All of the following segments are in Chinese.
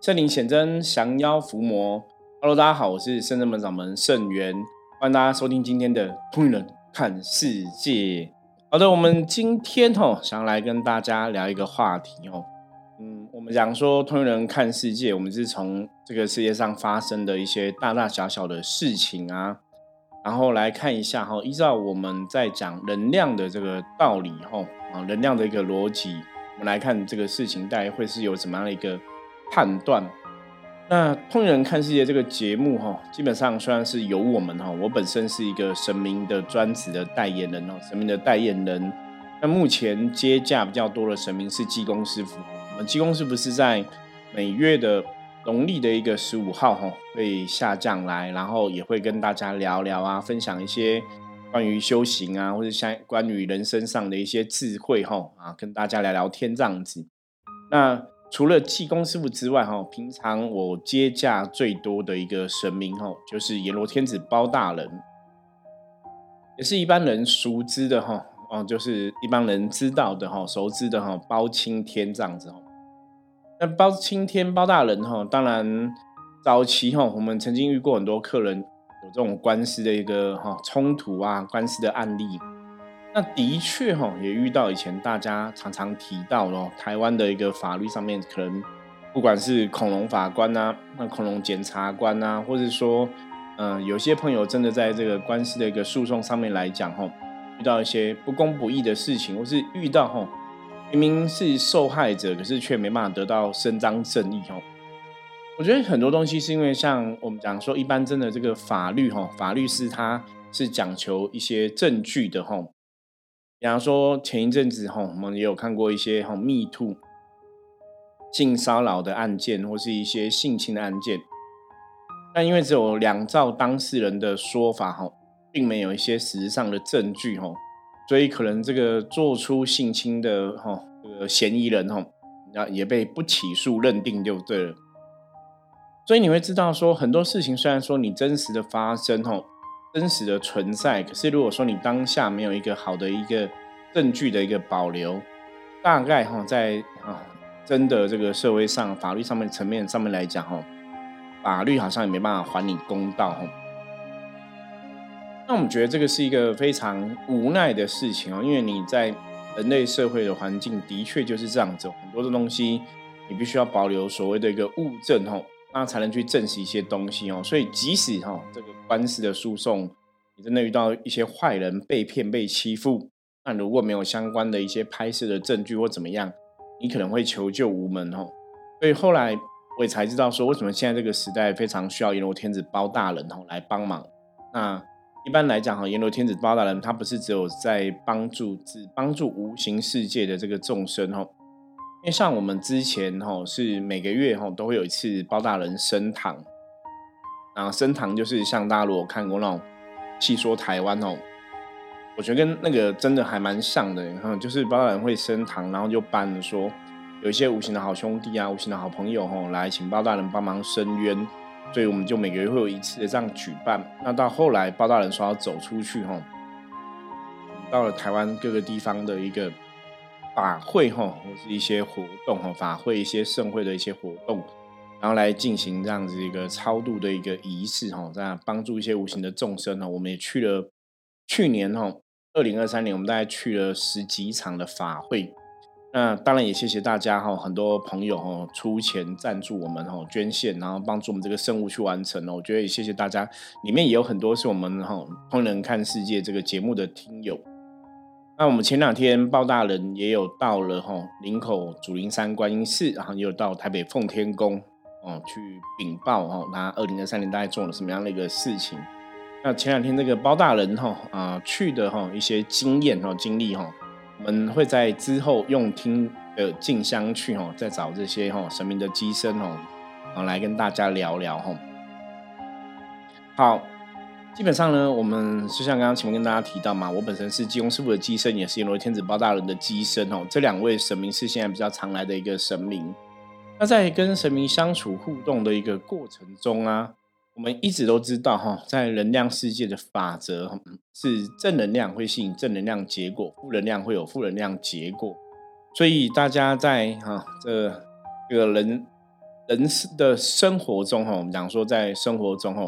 圣灵显真，降妖伏魔。Hello，大家好，我是圣真门掌门圣元，欢迎大家收听今天的《通人看世界》。好的，我们今天哦，想来跟大家聊一个话题哦。嗯，我们讲说通人看世界，我们是从这个世界上发生的一些大大小小的事情啊，然后来看一下哈，依照我们在讲能量的这个道理哈啊，能量的一个逻辑，我们来看这个事情大概会是有怎么样的一个判断。那通人看世界这个节目哈，基本上虽然是由我们哈，我本身是一个神明的专职的代言人哦，神明的代言人。那目前接驾比较多的神明是济公师傅，我们济公师傅是在每月的农历的一个十五号哈，会下降来，然后也会跟大家聊聊啊，分享一些关于修行啊，或者像关于人生上的一些智慧哈啊，跟大家聊聊天这样子。那除了济公师傅之外，哈，平常我接驾最多的一个神明，哈，就是阎罗天子包大人，也是一般人熟知的，哈，哦，就是一般人知道的，哈，熟知的，哈，包青天这样子，哈。那包青天包大人，哈，当然早期，哈，我们曾经遇过很多客人有这种官司的一个，哈，冲突啊，官司的案例。那的确哈，也遇到以前大家常常提到咯，台湾的一个法律上面，可能不管是恐龙法官呐，那恐龙检察官呐，或者说，嗯，有些朋友真的在这个官司的一个诉讼上面来讲，哈，遇到一些不公不义的事情，或是遇到哈，明明是受害者，可是却没办法得到伸张正义，哈。我觉得很多东西是因为像我们讲说，一般真的这个法律，哈，法律是它是讲求一些证据的，哈。比方说，前一阵子哈，我们也有看过一些哈密兔性骚扰的案件，或是一些性侵的案件。但因为只有两造当事人的说法哈，并没有一些实质上的证据哈，所以可能这个做出性侵的哈这个嫌疑人哈，那也被不起诉认定就对了。所以你会知道说，很多事情虽然说你真实的发生哈。真实的存在，可是如果说你当下没有一个好的一个证据的一个保留，大概哈在啊真的这个社会上法律上面层面上面来讲哈，法律好像也没办法还你公道哈。那我们觉得这个是一个非常无奈的事情哦，因为你在人类社会的环境的确就是这样子，很多的东西你必须要保留所谓的一个物证哈。那才能去证实一些东西哦，所以即使哈这个官司的诉讼，你真的遇到一些坏人被骗被欺负，那如果没有相关的一些拍摄的证据或怎么样，你可能会求救无门哦。所以后来我也才知道说，为什么现在这个时代非常需要阎罗天子包大人哦来帮忙。那一般来讲哈，阎罗天子包大人他不是只有在帮助只帮助无形世界的这个众生哦。因为像我们之前吼是每个月吼都会有一次包大人升堂，然后升堂就是像大家如果看过那种戏说台湾哦，我觉得跟那个真的还蛮像的，然后就是包大人会升堂，然后就办说有一些无形的好兄弟啊、无形的好朋友吼来请包大人帮忙伸冤，所以我们就每个月会有一次的这样举办。那到后来包大人说要走出去吼，到了台湾各个地方的一个。法会哈，或是一些活动哈，法会一些盛会的一些活动，然后来进行这样子一个超度的一个仪式哈，这样帮助一些无形的众生呢。我们也去了，去年哈，二零二三年，我们大概去了十几场的法会。那当然也谢谢大家哈，很多朋友哈出钱赞助我们哈，捐献，然后帮助我们这个圣物去完成了。我觉得也谢谢大家，里面也有很多是我们哈《通人看世界》这个节目的听友。那我们前两天包大人也有到了哈林口主林山观音寺，然后也有到台北奉天宫哦去禀报哈他二零二三年大概做了什么样的一个事情。那前两天这个包大人哈啊去的哈一些经验哈经历哈，我们会在之后用听的进香去哈再找这些哈神明的机身哦，啊来跟大家聊聊哈。好。基本上呢，我们就像刚刚前面跟大家提到嘛，我本身是济公师傅的机身，也是阎罗天子包大人的机身哦。这两位神明是现在比较常来的一个神明。那在跟神明相处互动的一个过程中啊，我们一直都知道哈，在能量世界的法则是正能量会吸引正能量结果，负能量会有负能量结果。所以大家在哈这这个人人的生活中哈，我们讲说在生活中哈，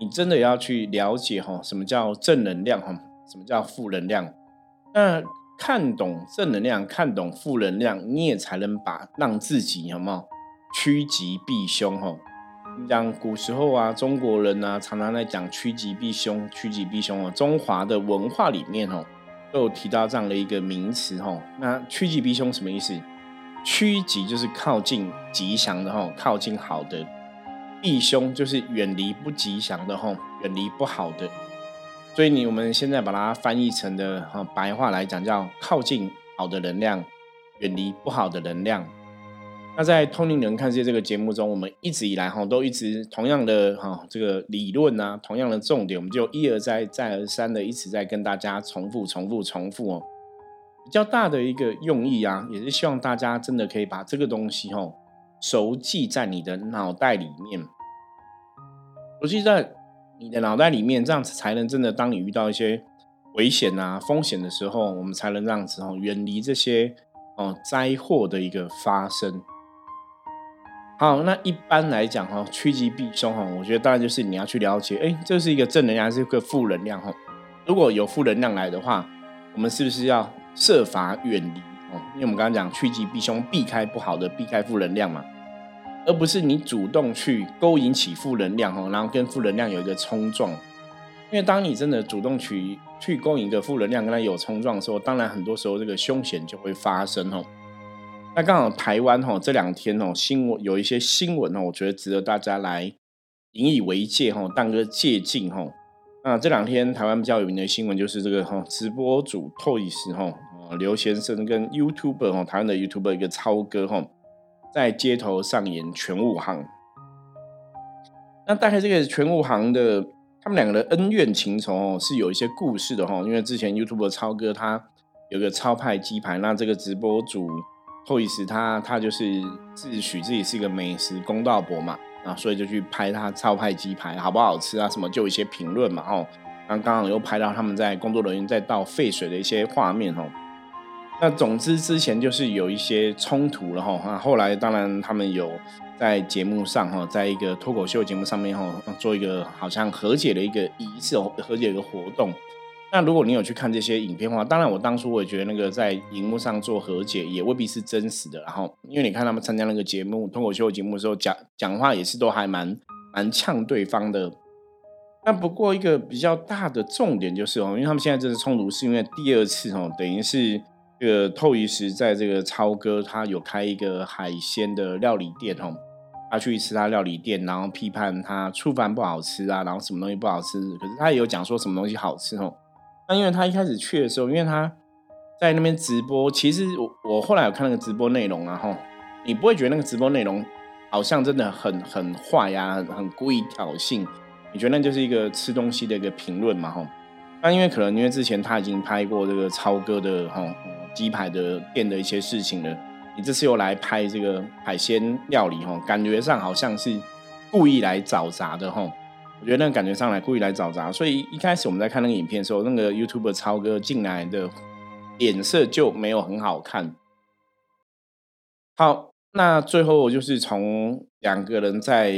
你真的要去了解哈，什么叫正能量哈，什么叫负能量。那看懂正能量，看懂负能量，你也才能把让自己有没有趋吉避凶哈。讲古时候啊，中国人呢常常在讲趋吉避凶，趋吉避凶哦。中华的文化里面哦，都有提到这样的一个名词哦。那趋吉避凶什么意思？趋吉就是靠近吉祥的哈，靠近好的；避凶就是远离不吉祥的吼，远离不好的。所以你我们现在把它翻译成的哈白话来讲，叫靠近好的能量，远离不好的能量。那在《通灵人看世界》这个节目中，我们一直以来哈都一直同样的哈这个理论啊，同样的重点，我们就一而再再而三的一直在跟大家重复、重复、重复哦。比较大的一个用意啊，也是希望大家真的可以把这个东西哈熟记在你的脑袋里面，熟记在你的脑袋里面，这样子才能真的当你遇到一些危险啊、风险的时候，我们才能这样子哦远离这些哦灾祸的一个发生。好，那一般来讲哈，趋吉避凶哈，我觉得当然就是你要去了解，哎，这是一个正能量还是一个负能量哈？如果有负能量来的话，我们是不是要设法远离哦？因为我们刚刚讲趋吉避凶，避开不好的，避开负能量嘛，而不是你主动去勾引起负能量哈，然后跟负能量有一个冲撞。因为当你真的主动去去勾引一个负能量跟它有冲撞的时候，当然很多时候这个凶险就会发生哦。那刚好台湾哈这两天哦新闻有一些新闻哦，我觉得值得大家来引以为戒哈，当个借鉴哈。那这两天台湾比较有名的新闻就是这个哈直播主 Toys 哈刘先生跟 YouTuber 哦台湾的 YouTuber 一个超哥哈在街头上演全武行。那大概这个全武行的他们两个的恩怨情仇哦是有一些故事的哈，因为之前 YouTuber 超哥他有个超派鸡排，那这个直播主。后意思，他他就是自诩自己是一个美食公道伯嘛，啊，所以就去拍他超派鸡排好不好吃啊，什么就一些评论嘛，吼，那刚刚又拍到他们在工作人员在倒废水的一些画面，吼，那总之之前就是有一些冲突了，吼，那后来当然他们有在节目上，哈，在一个脱口秀节目上面，哈，做一个好像和解的一个仪式，和解一个活动。那如果你有去看这些影片的话，当然我当初我也觉得那个在荧幕上做和解也未必是真实的。然后，因为你看他们参加那个节目脱口秀节目的时候讲讲话也是都还蛮蛮呛对方的。那不过一个比较大的重点就是哦，因为他们现在这次冲突是因为第二次哦，等于是这个透鱼时在这个超哥他有开一个海鲜的料理店哦，他去吃他料理店，然后批判他醋饭不好吃啊，然后什么东西不好吃，可是他也有讲说什么东西好吃哦。那因为他一开始去的时候，因为他在那边直播，其实我我后来有看那个直播内容啊，哈，你不会觉得那个直播内容好像真的很很坏呀，很故意挑衅，你觉得那就是一个吃东西的一个评论嘛，吼。那因为可能因为之前他已经拍过这个超哥的吼鸡排的店的一些事情了，你这次又来拍这个海鲜料理，哈，感觉上好像是故意来找茬的，哈。我觉得那个感觉上来故意来找茬，所以一开始我们在看那个影片的时候，那个 YouTube 超哥进来的脸色就没有很好看。好，那最后就是从两个人在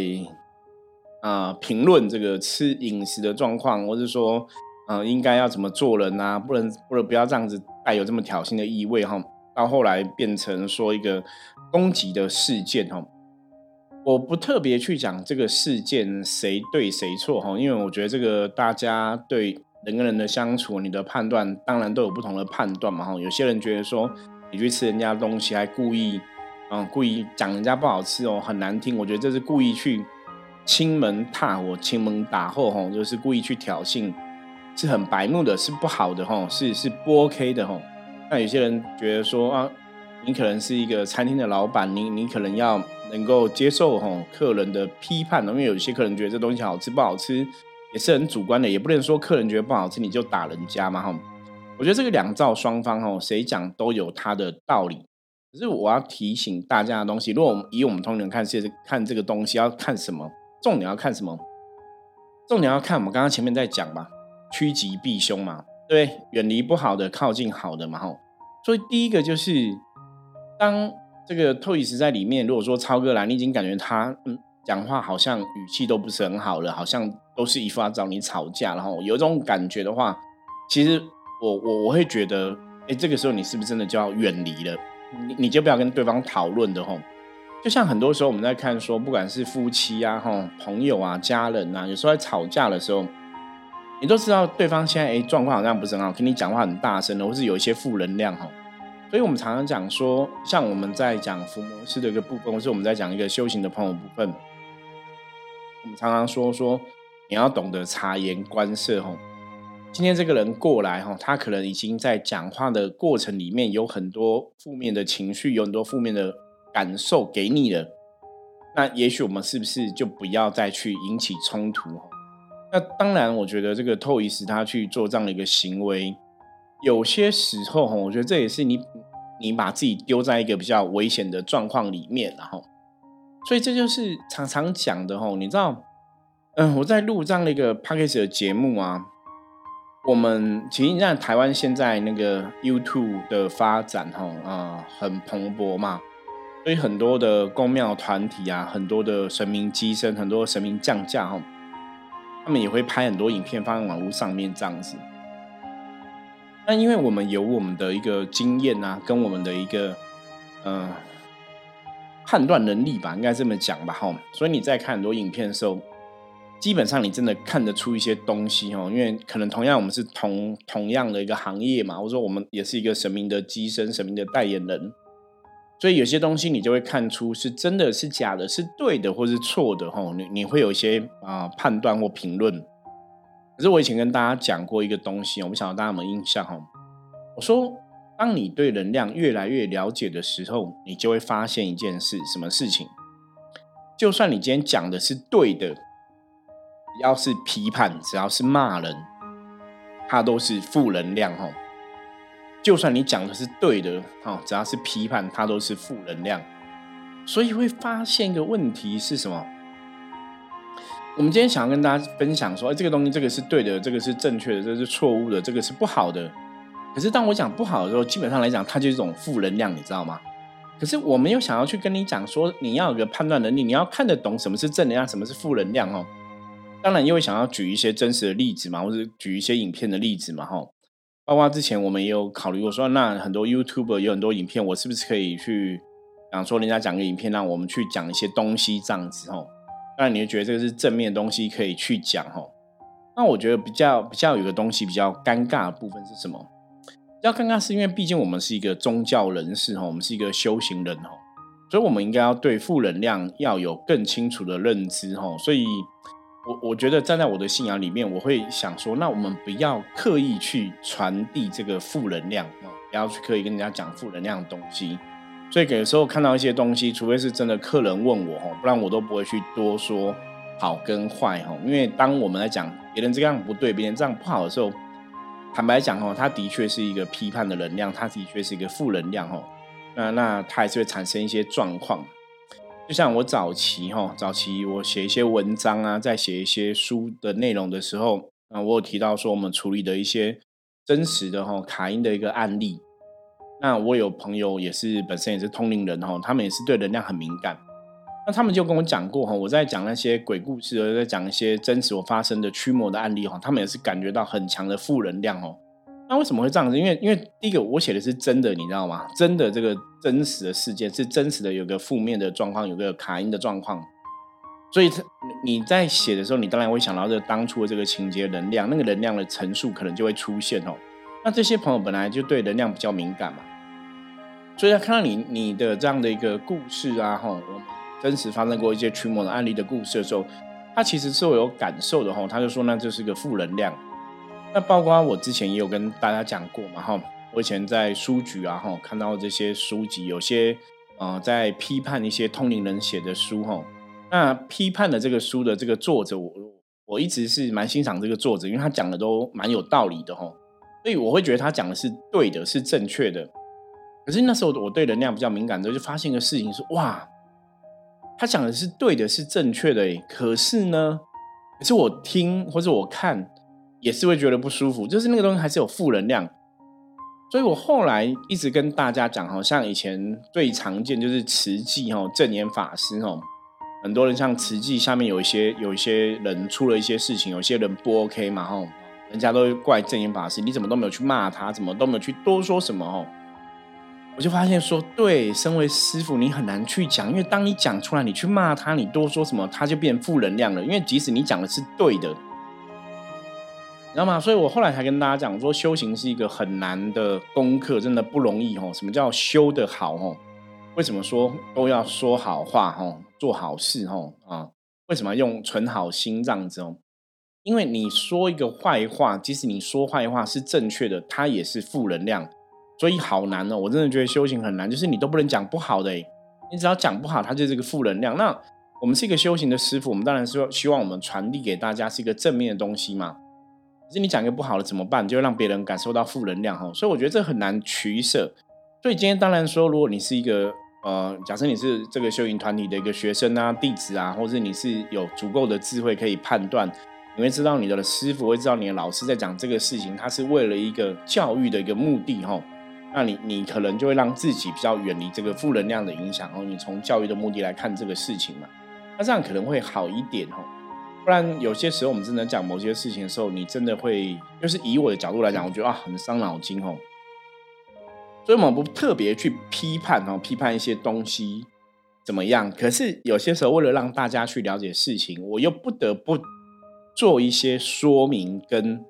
啊评论这个吃饮食的状况，或者说嗯应该要怎么做人啊，不能不能不要这样子带有这么挑衅的意味哈，到后来变成说一个攻击的事件哈。我不特别去讲这个事件谁对谁错哈，因为我觉得这个大家对人跟人的相处，你的判断当然都有不同的判断嘛哈。有些人觉得说你去吃人家东西还故意，嗯，故意讲人家不好吃哦，很难听。我觉得这是故意去亲门踏火、亲门打后哈，就是故意去挑衅，是很白目的，是不好的哈，是是不 OK 的哈。那有些人觉得说啊，你可能是一个餐厅的老板，你你可能要。能够接受哈客人的批判，因为有些客人觉得这东西好吃不好吃，也是很主观的，也不能说客人觉得不好吃你就打人家嘛哈。我觉得这个两造双方哈，谁讲都有他的道理。可是我要提醒大家的东西，如果我们以我们通常看世界看这个东西，要看什么？重点要看什么？重点要看我们刚刚前面在讲嘛，趋吉避凶嘛，对，远离不好的，靠近好的嘛吼。所以第一个就是当。这个托伊斯在里面，如果说超哥来，你已经感觉他嗯讲话好像语气都不是很好了，好像都是一副要找你吵架，然后有一种感觉的话，其实我我我会觉得，哎，这个时候你是不是真的就要远离了？你你就不要跟对方讨论的吼。就像很多时候我们在看说，不管是夫妻啊、哈朋友啊、家人啊，有时候在吵架的时候，你都知道对方现在哎状况好像不是很好，跟你讲话很大声的，或是有一些负能量哈。所以我们常常讲说，像我们在讲伏魔师的一个部分，或是我们在讲一个修行的朋友部分，我们常常说说你要懂得察言观色哈。今天这个人过来哈，他可能已经在讲话的过程里面有很多负面的情绪，有很多负面的。感受给你了，那也许我们是不是就不要再去引起冲突？那当然，我觉得这个透伊斯他去做这样的一个行为，有些时候哈，我觉得这也是你你把自己丢在一个比较危险的状况里面，然后，所以这就是常常讲的哈。你知道，嗯，我在录这样的一个 p a c k a g e 的节目啊，我们其实你看台湾现在那个 YouTube 的发展哈啊很蓬勃嘛。所以很多的公庙团体啊，很多的神明机身，很多神明降价哈，他们也会拍很多影片放在网络上面这样子。那因为我们有我们的一个经验啊，跟我们的一个呃判断能力吧，应该这么讲吧哈。所以你在看很多影片的时候，基本上你真的看得出一些东西哈。因为可能同样我们是同同样的一个行业嘛，或者说我们也是一个神明的机身、神明的代言人。所以有些东西你就会看出是真的是假的，是对的或是错的哈。你你会有一些啊判断或评论。可是我以前跟大家讲过一个东西，我不晓得大家有没有印象哈。我说，当你对能量越来越了解的时候，你就会发现一件事，什么事情？就算你今天讲的是对的，只要是批判，只要是骂人，它都是负能量哈。就算你讲的是对的，哈，只要是批判，它都是负能量。所以会发现一个问题是什么？我们今天想要跟大家分享说，哎，这个东西这个是对的，这个是正确的，这个是错误的，这个是不好的。可是当我讲不好的时候，基本上来讲，它就是一种负能量，你知道吗？可是我没有想要去跟你讲说，你要有个判断能力，你要看得懂什么是正能量，什么是负能量哦。当然，因为想要举一些真实的例子嘛，或者举一些影片的例子嘛，哈。包括之前我们也有考虑过，说那很多 YouTube 有很多影片，我是不是可以去讲说人家讲个影片，让我们去讲一些东西这样子哦？当然，你会觉得这个是正面东西可以去讲哦。那我觉得比较比较有个东西比较尴尬的部分是什么？比较尴尬是因为毕竟我们是一个宗教人士哈，我们是一个修行人吼，所以我们应该要对负能量要有更清楚的认知哈，所以。我我觉得站在我的信仰里面，我会想说，那我们不要刻意去传递这个负能量啊，不要去刻意跟人家讲负能量的东西。所以有时候看到一些东西，除非是真的客人问我不然我都不会去多说好跟坏哈。因为当我们来讲别人这样不对，别人这样不好的时候，坦白讲哦，他的确是一个批判的能量，他的确是一个负能量哦。那那他还是会产生一些状况。就像我早期哈，早期我写一些文章啊，在写一些书的内容的时候，啊，我有提到说我们处理的一些真实的哈卡因的一个案例。那我有朋友也是本身也是通灵人哈，他们也是对能量很敏感。那他们就跟我讲过哈，我在讲那些鬼故事，在讲一些真实我发生的驱魔的案例哈，他们也是感觉到很强的负能量哦。那为什么会这样子？因为因为第一个我写的是真的，你知道吗？真的这个真实的事件是真实的，有个负面的状况，有个卡因的状况，所以你在写的时候，你当然会想到这当初的这个情节能量，那个能量的陈述可能就会出现哦。那这些朋友本来就对能量比较敏感嘛，所以他看到你你的这样的一个故事啊，哈，我真实发生过一些驱魔的案例的故事的时候，他其实是会有感受的哈。他就说那就是个负能量。那包括我之前也有跟大家讲过嘛，哈，我以前在书局啊，哈，看到这些书籍，有些呃在批判一些通灵人写的书，哈，那批判的这个书的这个作者，我我一直是蛮欣赏这个作者，因为他讲的都蛮有道理的，哈，所以我会觉得他讲的是对的，是正确的。可是那时候我对能量比较敏感的时候，就发现一个事情是，哇，他讲的是对的，是正确的，可是呢，可是我听或者我看。也是会觉得不舒服，就是那个东西还是有负能量。所以我后来一直跟大家讲，好像以前最常见就是慈济哈正言法师哈，很多人像慈济下面有一些有一些人出了一些事情，有些人不 OK 嘛哈，人家都怪正言法师，你怎么都没有去骂他，怎么都没有去多说什么哦。我就发现说，对，身为师傅，你很难去讲，因为当你讲出来，你去骂他，你多说什么，他就变负能量了。因为即使你讲的是对的。知道吗？所以我后来才跟大家讲说，修行是一个很难的功课，真的不容易哦。什么叫修得好哦？为什么说都要说好话哦，做好事哦啊？为什么用存好心这样子哦？因为你说一个坏话，即使你说坏话是正确的，它也是负能量，所以好难哦。我真的觉得修行很难，就是你都不能讲不好的，你只要讲不好，它就是个负能量。那我们是一个修行的师傅，我们当然是希望我们传递给大家是一个正面的东西嘛。可是你讲一个不好的怎么办？就会让别人感受到负能量哈，所以我觉得这很难取舍。所以今天当然说，如果你是一个呃，假设你是这个修行团体的一个学生啊、弟子啊，或者你是有足够的智慧可以判断，你会知道你的师傅会知道你的老师在讲这个事情，他是为了一个教育的一个目的哈。那你你可能就会让自己比较远离这个负能量的影响哦。你从教育的目的来看这个事情嘛，那这样可能会好一点哦。不然有些时候我们真的讲某些事情的时候，你真的会就是以我的角度来讲，我觉得啊很伤脑筋哦。所以我们不特别去批判哦，批判一些东西怎么样。可是有些时候为了让大家去了解事情，我又不得不做一些说明跟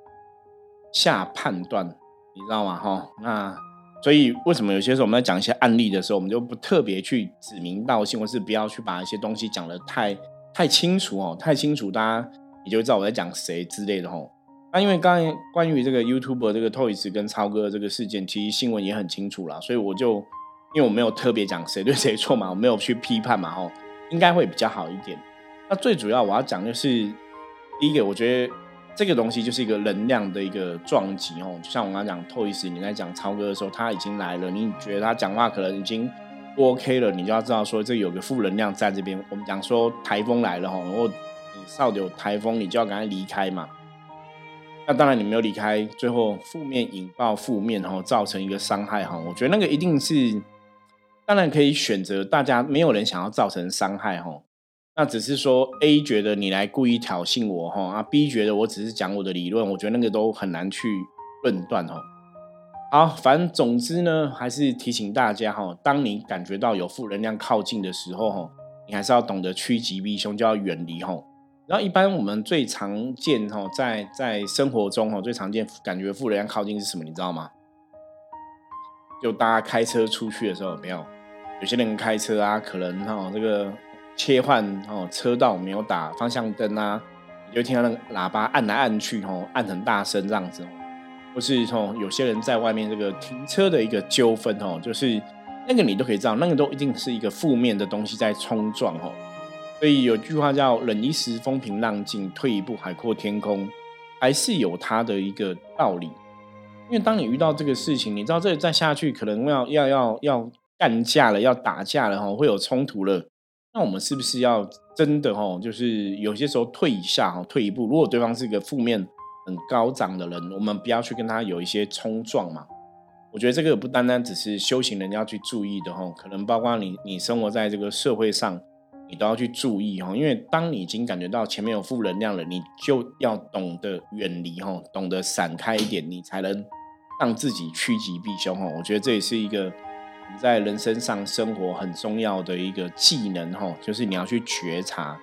下判断，你知道吗？哈，那所以为什么有些时候我们在讲一些案例的时候，我们就不特别去指名道姓，或是不要去把一些东西讲的太。太清楚哦，太清楚，大家你就知道我在讲谁之类的哦。那因为刚才关于这个 YouTube 这个 Toys 跟超哥这个事件，其实新闻也很清楚啦，所以我就因为我没有特别讲谁 对谁错嘛，我没有去批判嘛，吼，应该会比较好一点。那最主要我要讲就是，第一个，我觉得这个东西就是一个能量的一个撞击哦，就像我刚刚讲 Toys，你在讲超哥的时候，他已经来了，你觉得他讲话可能已经。不 OK 了，你就要知道说这有个负能量在这边。我们讲说台风来了哈，然后你少有台风，你就要赶快离开嘛。那当然你没有离开，最后负面引爆负面，然后造成一个伤害哈。我觉得那个一定是，当然可以选择大家没有人想要造成伤害哈。那只是说 A 觉得你来故意挑衅我哈，啊 B 觉得我只是讲我的理论，我觉得那个都很难去论断哦。好，反正总之呢，还是提醒大家哈，当你感觉到有负能量靠近的时候哈，你还是要懂得趋吉避凶，就要远离哈。然后一般我们最常见哈，在在生活中哈，最常见感觉负能量靠近是什么？你知道吗？就大家开车出去的时候，有没有？有些人开车啊，可能哈这个切换哦车道没有打方向灯啊，你就听到那个喇叭按来按去哦，按很大声这样子。或是从有些人在外面这个停车的一个纠纷哦，就是那个你都可以知道，那个都一定是一个负面的东西在冲撞哦。所以有句话叫“忍一时风平浪静，退一步海阔天空”，还是有它的一个道理。因为当你遇到这个事情，你知道这再下去可能要要要要干架了，要打架了哈，会有冲突了。那我们是不是要真的哈，就是有些时候退一下哈，退一步，如果对方是一个负面。很高涨的人，我们不要去跟他有一些冲撞嘛。我觉得这个不单单只是修行人要去注意的哈，可能包括你，你生活在这个社会上，你都要去注意哈。因为当你已经感觉到前面有负能量了，你就要懂得远离哈，懂得闪开一点，你才能让自己趋吉避凶哈。我觉得这也是一个你在人生上生活很重要的一个技能哈，就是你要去觉察。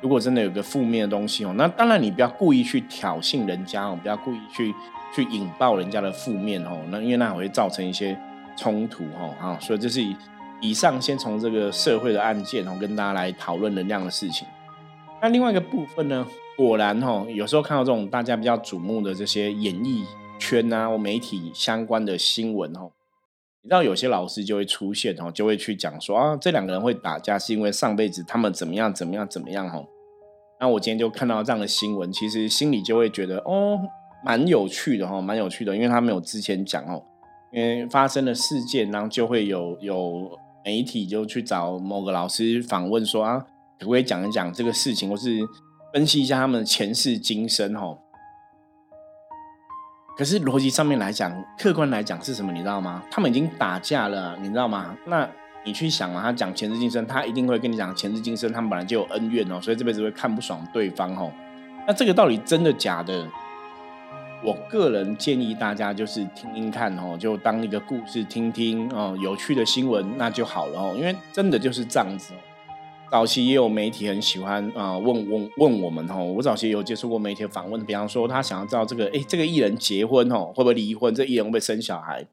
如果真的有个负面的东西哦，那当然你不要故意去挑衅人家哦，不要故意去去引爆人家的负面哦，那因为那会造成一些冲突哦，啊，所以这是以上先从这个社会的案件哦，跟大家来讨论能量的事情。那另外一个部分呢，果然哦，有时候看到这种大家比较瞩目的这些演艺圈啊或媒体相关的新闻哦，你知道有些老师就会出现哦，就会去讲说啊，这两个人会打架是因为上辈子他们怎么样怎么样怎么样哦。那我今天就看到这样的新闻，其实心里就会觉得哦，蛮有趣的哈，蛮有趣的，因为他没有之前讲哦，因为发生了事件，然后就会有有媒体就去找某个老师访问说啊，可不可以讲一讲这个事情，或是分析一下他们前世今生哈？可是逻辑上面来讲，客观来讲是什么？你知道吗？他们已经打架了，你知道吗？那你去想嘛，他讲前世今生，他一定会跟你讲前世今生，他们本来就有恩怨哦，所以这辈子会看不爽对方哦。那这个到底真的假的？我个人建议大家就是听听看哦，就当一个故事听听哦，有趣的新闻那就好了哦，因为真的就是这样子。早期也有媒体很喜欢啊问问问我们哦，我早期有接触过媒体访问，比方说他想要知道这个哎这个艺人结婚哦会不会离婚，这艺人会不会生小孩，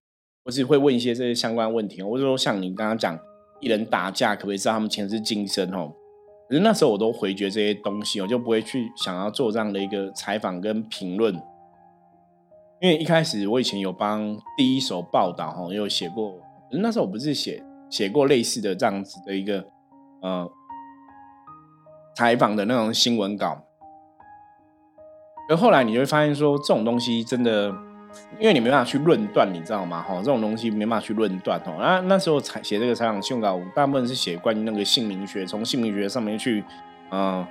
或是会问一些这些相关问题，或者说像你刚刚讲艺人打架可不可以知道他们前世今生哦，可是那时候我都回绝这些东西，我就不会去想要做这样的一个采访跟评论，因为一开始我以前有帮第一手报道哈，也有写过，那时候我不是写写过类似的这样子的一个呃。采访的那种新闻稿，而后来你就会发现说，这种东西真的，因为你没办法去论断，你知道吗？哈，这种东西没办法去论断哦。那那时候采写这个采访新闻稿，大部分是写关于那个姓名学，从姓名学上面去，嗯，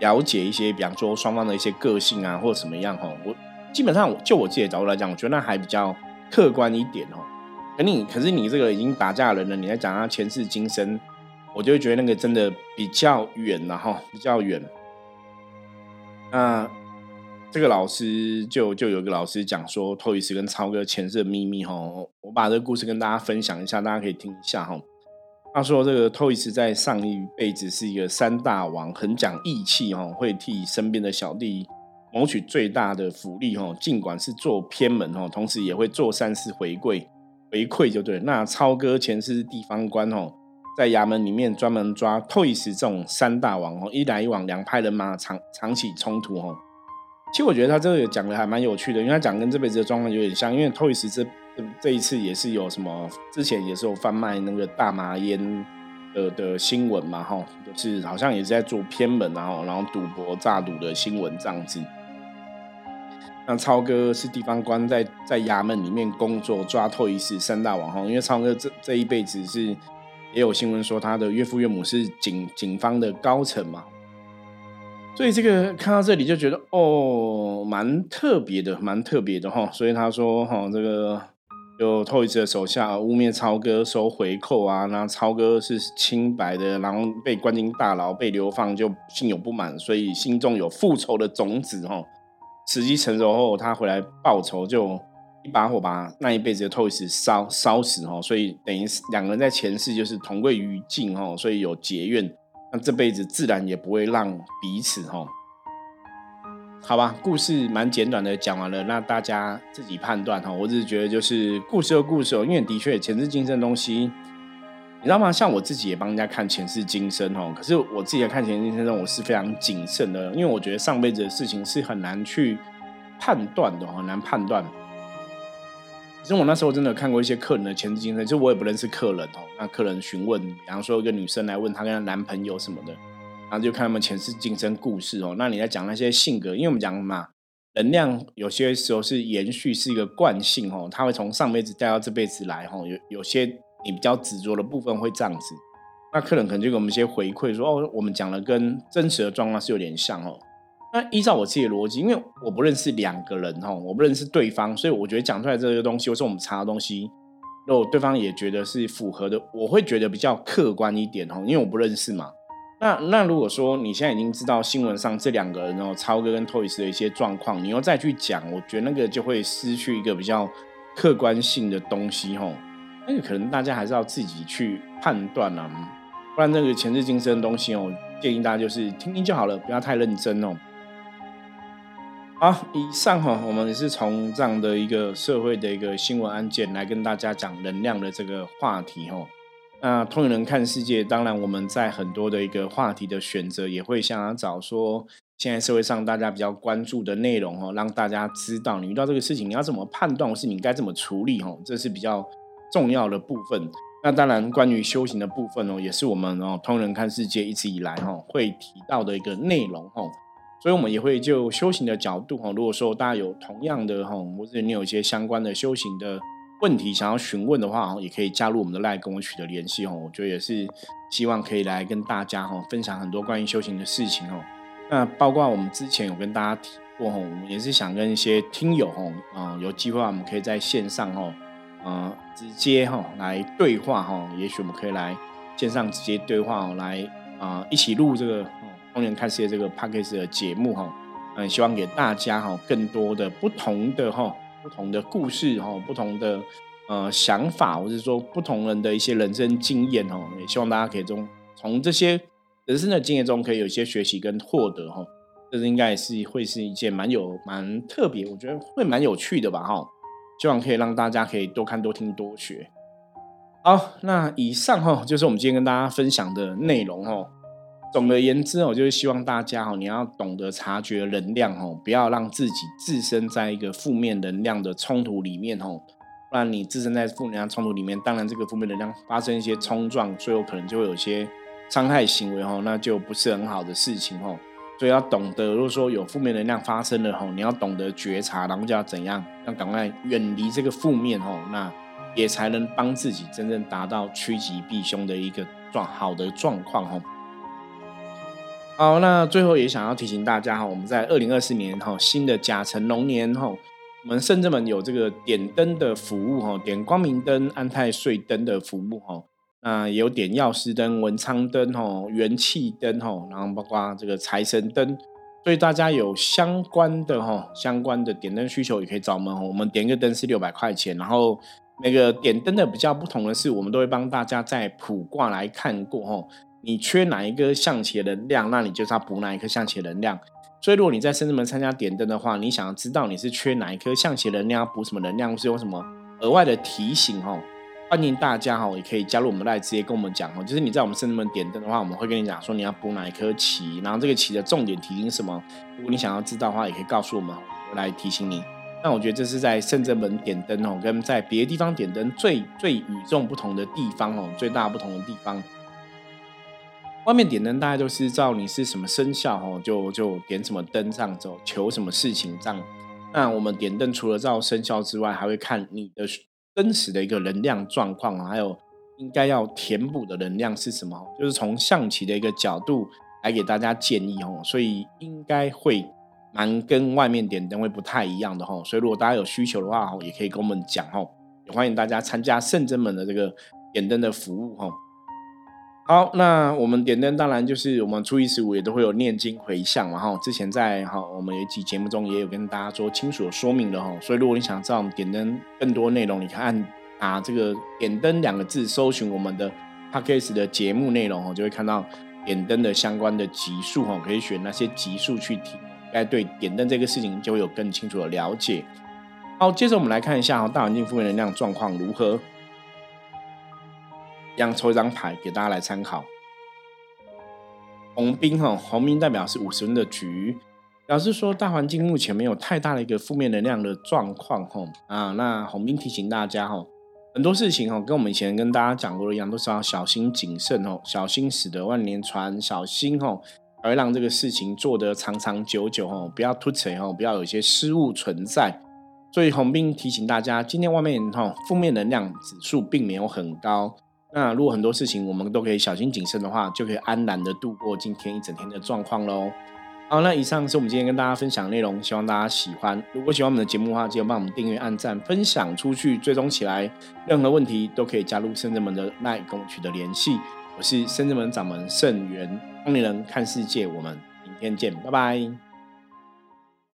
了解一些，比方说双方的一些个性啊，或者什么样哈。我基本上就我自己的角度来讲，我觉得那还比较客观一点哦。可你可是你这个已经打架人了，你在讲他前世今生。我就会觉得那个真的比较远了哈，比较远。那这个老师就就有一个老师讲说，托伊斯跟超哥前世的秘密哈，我把这个故事跟大家分享一下，大家可以听一下哈。他说这个托伊斯在上一辈子是一个三大王，很讲义气哈，会替身边的小弟谋取最大的福利哈，尽管是做偏门哈，同时也会做善事回馈回馈就对。那超哥前世是地方官哦。在衙门里面专门抓 Toys 这种三大王哦，一来一往两派人马长长起冲突哦。其实我觉得他这个讲的还蛮有趣的，因为他讲跟这辈子的状况有点像。因为 Toys 这这一次也是有什么，之前也是有贩卖那个大麻烟的的新闻嘛，哈，就是好像也是在做偏门然后然后赌博诈赌的新闻这样子。那超哥是地方官，在在衙门里面工作抓 Toys 三大王哈，因为超哥这这一辈子是。也有新闻说他的岳父岳母是警警方的高层嘛，所以这个看到这里就觉得哦，蛮特别的，蛮特别的哈。所以他说哈，这个有透一次的手下污蔑超哥收回扣啊，那超哥是清白的，然后被关进大牢被流放，就心有不满，所以心中有复仇的种子哈。时机成熟后，他回来报仇就。一把火把那一辈子的 Toys 烧烧死哦，所以等于是两个人在前世就是同归于尽哦，所以有结怨，那这辈子自然也不会让彼此哦。好吧，故事蛮简短的讲完了，那大家自己判断哈。我只是觉得就是故事的故事哦，因为的确前世今生的东西，你知道吗？像我自己也帮人家看前世今生哦，可是我自己看前世今生，我是非常谨慎的，因为我觉得上辈子的事情是很难去判断的，很难判断。其实我那时候真的看过一些客人的前世今生，就我也不认识客人哦。那客人询问，比方说一个女生来问她跟她男朋友什么的，然后就看他们前世今生故事哦。那你在讲那些性格，因为我们讲嘛，能量有些时候是延续，是一个惯性哦，它会从上辈子带到这辈子来哦。有有些你比较执着的部分会这样子，那客人可能就给我们一些回馈说哦，我们讲的跟真实的状况是有点像哦。那依照我自己的逻辑，因为我不认识两个人哈，我不认识对方，所以我觉得讲出来这个东西，或是我们查的东西，如果对方也觉得是符合的，我会觉得比较客观一点哈，因为我不认识嘛。那那如果说你现在已经知道新闻上这两个人哦，超哥跟 Toys 的一些状况，你又再去讲，我觉得那个就会失去一个比较客观性的东西哈。那个可能大家还是要自己去判断啊，不然那个前世今生的东西哦，建议大家就是听听就好了，不要太认真哦。好，以上哈，我们是从这样的一个社会的一个新闻案件来跟大家讲能量的这个话题哈。那通人看世界，当然我们在很多的一个话题的选择，也会想要找说现在社会上大家比较关注的内容哦，让大家知道你遇到这个事情你要怎么判断，或是你该怎么处理哈，这是比较重要的部分。那当然，关于修行的部分哦，也是我们哦通人看世界一直以来哈会提到的一个内容哈。所以，我们也会就修行的角度哈，如果说大家有同样的哈，或者你有一些相关的修行的问题想要询问的话也可以加入我们的赖跟我取得联系哈。我觉得也是希望可以来跟大家哈分享很多关于修行的事情哦。那包括我们之前有跟大家提过哈，我们也是想跟一些听友哈，啊，有机会我们可以在线上哈，嗯，直接哈来对话哈，也许我们可以来线上直接对话，来啊一起录这个《风人看世界》这个 p a c k a g e 的节目哈，嗯，希望给大家哈更多的不同的哈不同的故事哈不同的呃想法，或者说不同人的一些人生经验哦，也希望大家可以从从这些人生的经验中可以有一些学习跟获得哈。这是应该也是会是一件蛮有蛮特别，我觉得会蛮有趣的吧，哈！希望可以让大家可以多看多听多学。好，那以上哈就是我们今天跟大家分享的内容哈。总而言之哦，就是希望大家哦，你要懂得察觉能量哦，不要让自己置身在一个负面能量的冲突里面哦，不然你置身在负能量冲突里面，当然这个负面能量发生一些冲撞，最后可能就会有些伤害行为哦，那就不是很好的事情哦。所以要懂得，如果说有负面能量发生了吼，你要懂得觉察，然后就要怎样，要赶快远离这个负面吼，那也才能帮自己真正达到趋吉避凶的一个状好的状况哦。好，那最后也想要提醒大家哈，我们在二零二四年哈新的甲辰龙年哈，我们圣者们有这个点灯的服务哈，点光明灯、安太岁灯的服务哈。那有点药师灯、文昌灯、哈元气灯、哈，然后包括这个财神灯，所以大家有相关的哈相关的点灯需求，也可以找我们。我们点一个灯是六百块钱，然后那个点灯的比较不同的是，我们都会帮大家在卜卦来看过吼，你缺哪一颗象棋的能量，那你就是要补哪一颗象棋的能量。所以如果你在深圳门参加点灯的话，你想要知道你是缺哪一颗象棋能量，补什么能量，或是用什么额外的提醒哦。欢迎大家哈，也可以加入我们来直接跟我们讲哦。就是你在我们圣人门点灯的话，我们会跟你讲说你要补哪一颗棋，然后这个棋的重点提醒什么。如果你想要知道的话，也可以告诉我们，我来提醒你。那我觉得这是在圣人门点灯哦，跟在别的地方点灯最最与众不同的地方哦，最大不同的地方。外面点灯大家都是照你是什么生肖哦，就就点什么灯上走，求什么事情这样。那我们点灯除了照生肖之外，还会看你的。真实的一个能量状况啊，还有应该要填补的能量是什么？就是从象棋的一个角度来给大家建议哦，所以应该会蛮跟外面点灯会不太一样的哈。所以如果大家有需求的话，也可以跟我们讲哦，也欢迎大家参加圣真门的这个点灯的服务哈。好，那我们点灯当然就是我们初一十五也都会有念经回向嘛哈。之前在哈我们有一集节目中也有跟大家做清楚的说明了哈。所以如果你想知道我们点灯更多内容，你看打这个点灯两个字，搜寻我们的 p a c k a g e 的节目内容哦，就会看到点灯的相关的集数哈，可以选那些集数去听，该对点灯这个事情就会有更清楚的了解。好，接着我们来看一下哈，大环境负面能量状况如何。一样抽一张牌给大家来参考。红兵哈，红兵代表是五十分的局，表示说大环境目前没有太大的一个负面能量的状况哈啊。那红兵提醒大家哈，很多事情哈，跟我们以前跟大家讲过的一样，都是要小心谨慎哦，小心驶得万年船，小心哦，而让这个事情做得长长久久哦，不要突锤哦，不要有一些失误存在。所以红兵提醒大家，今天外面哈负面能量指数并没有很高。那如果很多事情我们都可以小心谨慎的话，就可以安然的度过今天一整天的状况喽。好，那以上是我们今天跟大家分享的内容，希望大家喜欢。如果喜欢我们的节目的话，记得帮我们订阅、按赞、分享出去，追踪起来。任何问题都可以加入圣人门的 LINE 跟我取得联系。我是圣人门掌门圣元，帮你人看世界。我们明天见，拜拜。